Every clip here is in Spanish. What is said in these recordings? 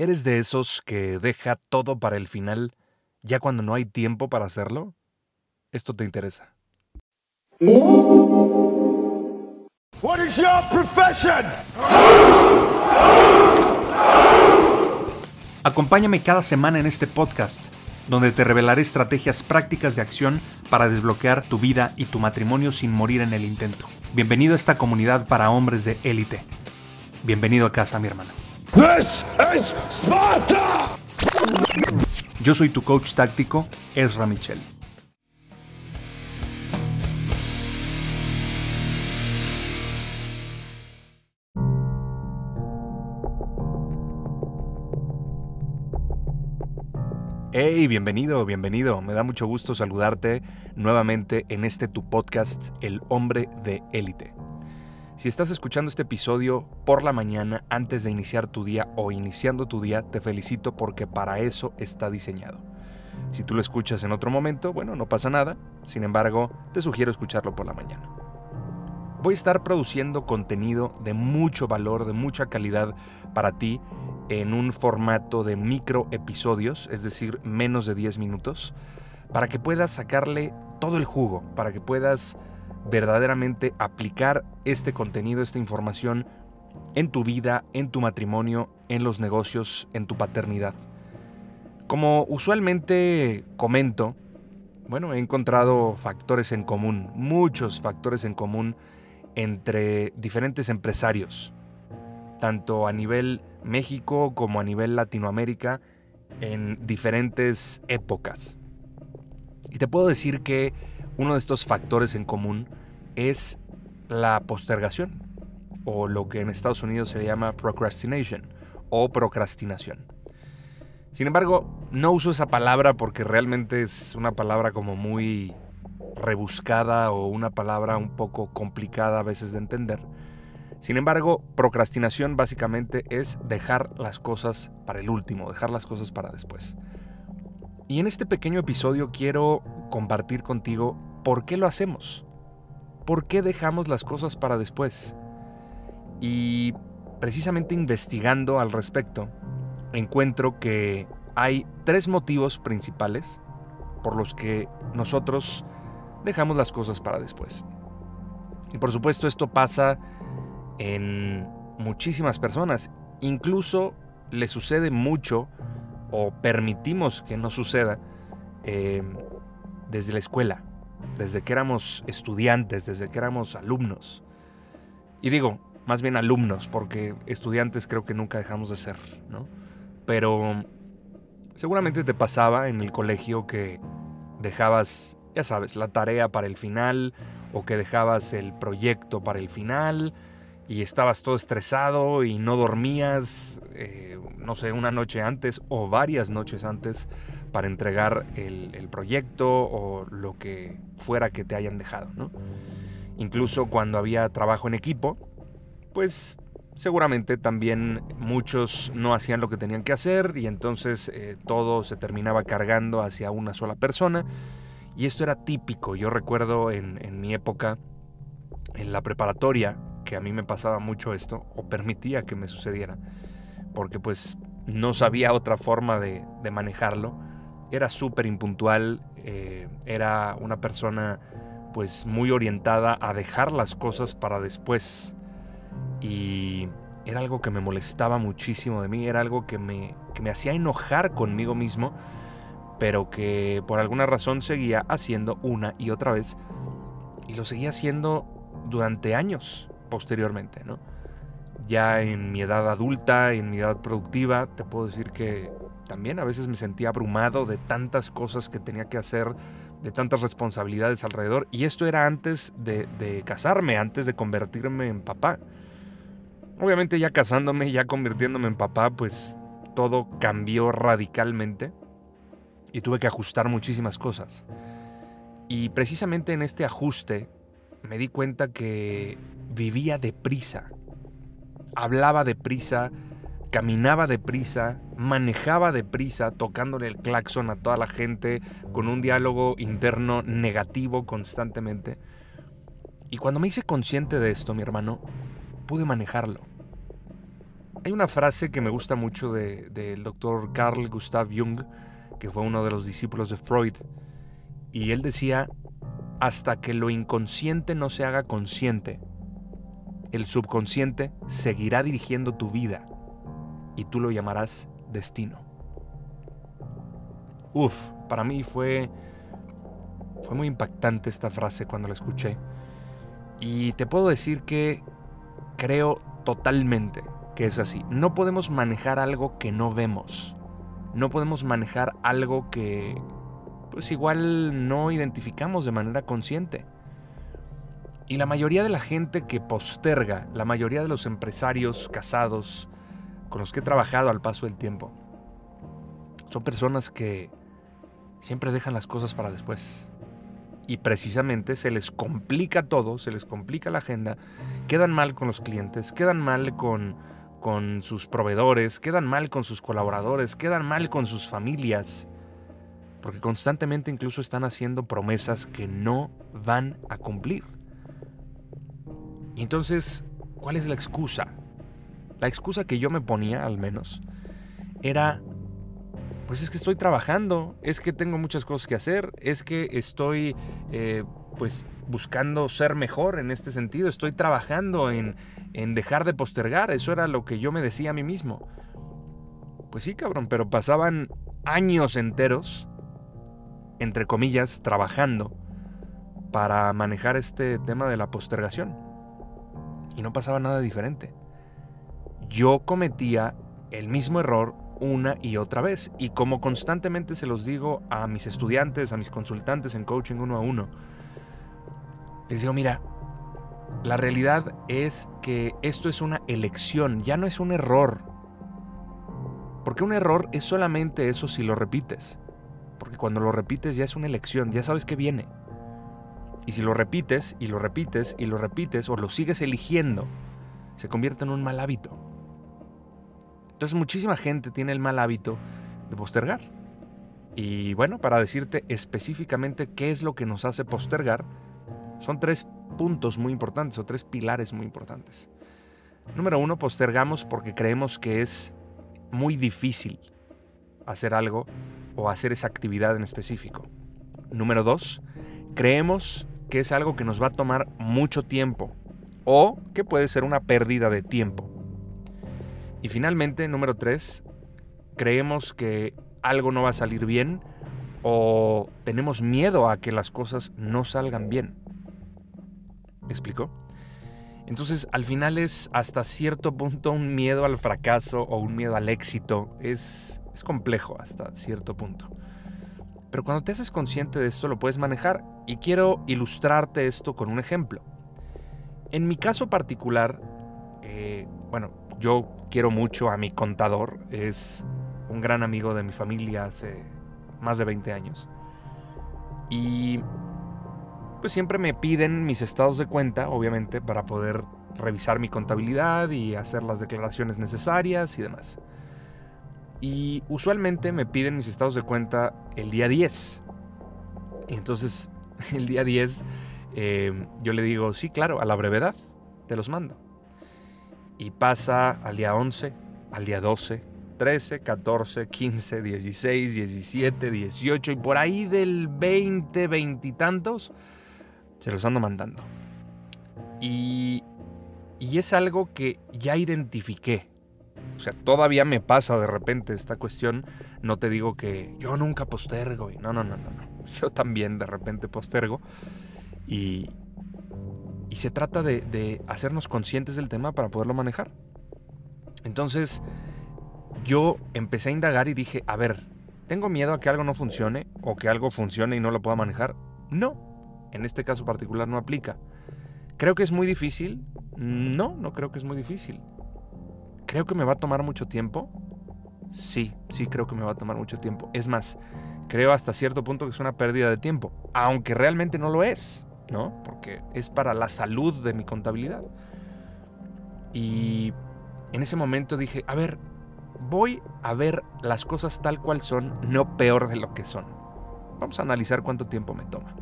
¿Eres de esos que deja todo para el final ya cuando no hay tiempo para hacerlo? Esto te interesa. What is your profession? Acompáñame cada semana en este podcast, donde te revelaré estrategias prácticas de acción para desbloquear tu vida y tu matrimonio sin morir en el intento. Bienvenido a esta comunidad para hombres de élite. Bienvenido a casa, mi hermano. This is Sparta! Yo soy tu coach táctico, Ezra Michel. Hey, bienvenido, bienvenido. Me da mucho gusto saludarte nuevamente en este tu podcast, El hombre de élite. Si estás escuchando este episodio por la mañana antes de iniciar tu día o iniciando tu día, te felicito porque para eso está diseñado. Si tú lo escuchas en otro momento, bueno, no pasa nada. Sin embargo, te sugiero escucharlo por la mañana. Voy a estar produciendo contenido de mucho valor, de mucha calidad para ti en un formato de micro episodios, es decir, menos de 10 minutos, para que puedas sacarle todo el jugo, para que puedas verdaderamente aplicar este contenido, esta información en tu vida, en tu matrimonio, en los negocios, en tu paternidad. Como usualmente comento, bueno, he encontrado factores en común, muchos factores en común entre diferentes empresarios, tanto a nivel México como a nivel Latinoamérica, en diferentes épocas. Y te puedo decir que uno de estos factores en común es la postergación, o lo que en Estados Unidos se llama procrastination, o procrastinación. Sin embargo, no uso esa palabra porque realmente es una palabra como muy rebuscada o una palabra un poco complicada a veces de entender. Sin embargo, procrastinación básicamente es dejar las cosas para el último, dejar las cosas para después. Y en este pequeño episodio quiero compartir contigo por qué lo hacemos. ¿Por qué dejamos las cosas para después? Y precisamente investigando al respecto, encuentro que hay tres motivos principales por los que nosotros dejamos las cosas para después. Y por supuesto esto pasa en muchísimas personas. Incluso le sucede mucho o permitimos que no suceda eh, desde la escuela, desde que éramos estudiantes, desde que éramos alumnos. Y digo, más bien alumnos, porque estudiantes creo que nunca dejamos de ser, ¿no? Pero seguramente te pasaba en el colegio que dejabas, ya sabes, la tarea para el final o que dejabas el proyecto para el final y estabas todo estresado y no dormías, eh, no sé, una noche antes o varias noches antes para entregar el, proyecto o lo que fuera que te hayan dejado, ¿no? Incluso cuando había trabajo en equipo, pues seguramente también muchos no hacían lo que tenían que hacer y entonces eh, todo se terminaba cargando hacia una sola persona. Y esto era típico, yo recuerdo en, en mi época, en la preparatoria, que a mí me pasaba mucho esto, o permitía que me sucediera, porque pues no sabía otra forma de, manejarlo. Era súper impuntual, eh, era una persona pues muy orientada a dejar las cosas para después. Y era algo que me molestaba muchísimo de mí, era algo que me, que me hacía enojar conmigo mismo, pero que por alguna razón seguía haciendo una y otra vez. Y lo seguía haciendo durante años posteriormente, ¿no? Ya en mi edad adulta, en mi edad productiva, te puedo decir que también a veces me sentía abrumado de tantas cosas que tenía que hacer, de tantas responsabilidades alrededor. Y esto era antes de, casarme, antes de convertirme en papá. Obviamente ya casándome, ya convirtiéndome en papá, pues todo cambió radicalmente y tuve que ajustar muchísimas cosas. Y precisamente en este ajuste me di cuenta que vivía deprisa, hablaba deprisa, caminaba deprisa, manejaba deprisa, tocándole el claxon a toda la gente, con un diálogo interno negativo constantemente. Y cuando me hice consciente de esto, mi hermano, pude manejarlo. Hay una frase que me gusta mucho del doctor Carl Gustav Jung, que fue uno de los discípulos de Freud, y él decía, hasta que lo inconsciente no se haga consciente, el subconsciente seguirá dirigiendo tu vida y tú lo llamarás destino. Uf, para mí fue fue muy impactante esta frase cuando la escuché. Y te puedo decir que creo totalmente que es así. No podemos manejar algo que no vemos. No podemos manejar algo que pues igual no identificamos de manera consciente. Y la mayoría de la gente que posterga, la mayoría de los empresarios casados con los que he trabajado al paso del tiempo, son personas que siempre dejan las cosas para después. Y precisamente se les complica todo, se les complica la agenda, quedan mal con los clientes, quedan mal con, con sus proveedores, quedan mal con sus colaboradores, quedan mal con sus familias, porque constantemente incluso están haciendo promesas que no van a cumplir. Entonces, ¿cuál es la excusa? La excusa que yo me ponía, al menos, era pues es que estoy trabajando, es que tengo muchas cosas que hacer, es que estoy eh, pues buscando ser mejor en este sentido, estoy trabajando en, en dejar de postergar, eso era lo que yo me decía a mí mismo. Pues sí, cabrón, pero pasaban años enteros, entre comillas, trabajando para manejar este tema de la postergación. Y no pasaba nada diferente. Yo cometía el mismo error una y otra vez. Y como constantemente se los digo a mis estudiantes, a mis consultantes en coaching uno a uno, les digo, mira, la realidad es que esto es una elección, ya no es un error. Porque un error es solamente eso si lo repites. Porque cuando lo repites ya es una elección, ya sabes que viene. Y si lo repites y lo repites y lo repites o lo sigues eligiendo, se convierte en un mal hábito. Entonces muchísima gente tiene el mal hábito de postergar. Y bueno, para decirte específicamente qué es lo que nos hace postergar, son tres puntos muy importantes o tres pilares muy importantes. Número uno, postergamos porque creemos que es muy difícil hacer algo o hacer esa actividad en específico. Número dos, creemos que es algo que nos va a tomar mucho tiempo o que puede ser una pérdida de tiempo. Y finalmente, número tres, creemos que algo no va a salir bien o tenemos miedo a que las cosas no salgan bien. ¿Me explico? Entonces, al final es hasta cierto punto un miedo al fracaso o un miedo al éxito. Es, es complejo hasta cierto punto. Pero cuando te haces consciente de esto, lo puedes manejar. Y quiero ilustrarte esto con un ejemplo. En mi caso particular, eh, bueno, yo quiero mucho a mi contador, es un gran amigo de mi familia hace más de 20 años. Y pues siempre me piden mis estados de cuenta, obviamente, para poder revisar mi contabilidad y hacer las declaraciones necesarias y demás. Y usualmente me piden mis estados de cuenta el día 10. Y entonces el día 10 eh, yo le digo, sí, claro, a la brevedad, te los mando y pasa al día 11, al día 12, 13, 14, 15, 16, 17, 18 y por ahí del 20, 20 y tantos, se los ando mandando. Y, y es algo que ya identifiqué. O sea, todavía me pasa de repente esta cuestión. No te digo que yo nunca postergo. no, no, no, no, no. Yo también de repente postergo. Y, y se trata de, hacernos conscientes del tema para poderlo manejar. Entonces, yo empecé a indagar y dije, a ver, ¿tengo miedo a que algo no funcione o que algo funcione y no lo pueda manejar? No, en este caso particular no aplica. ¿Creo que es muy difícil? No, no creo que es muy difícil. ¿Creo que me va a tomar mucho tiempo? Sí, sí creo que me va a tomar mucho tiempo. Es más, creo hasta cierto punto que es una pérdida de tiempo, aunque realmente no lo es. ¿No? Porque es para la salud de mi contabilidad. Y en ese momento dije, a ver, voy a ver las cosas tal cual son, no peor de lo que son. Vamos a analizar cuánto tiempo me toma.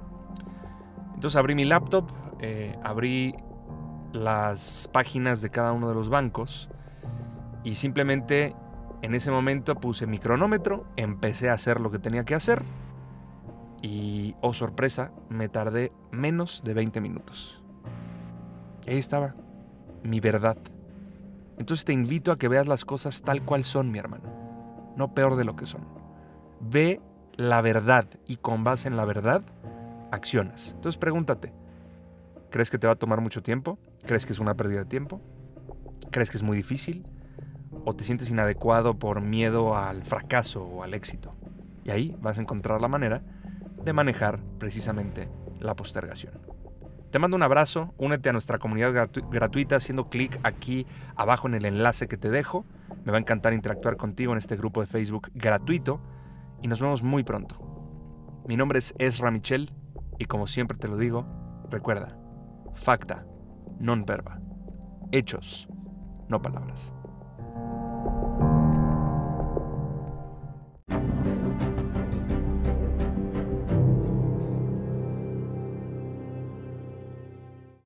Entonces abrí mi laptop, eh, abrí las páginas de cada uno de los bancos Y simplemente en ese momento puse mi cronómetro, empecé a hacer lo que tenía que hacer y, oh sorpresa, me tardé menos de 20 minutos. Ahí estaba, mi verdad. Entonces te invito a que veas las cosas tal cual son, mi hermano, no peor de lo que son. Ve la verdad y con base en la verdad, accionas. Entonces pregúntate, ¿crees que te va a tomar mucho tiempo? ¿Crees que es una pérdida de tiempo? ¿Crees que es muy difícil? ¿O te sientes inadecuado por miedo al fracaso o al éxito? Y ahí vas a encontrar la manera de manejar precisamente la postergación. Te mando un abrazo, únete a nuestra comunidad gratuita haciendo clic aquí abajo en el enlace que te dejo. Me va a encantar interactuar contigo en este grupo de Facebook gratuito y nos vemos muy pronto. Mi nombre es Ezra Michel y como siempre te lo digo, recuerda, facta, non verba, hechos, no palabras.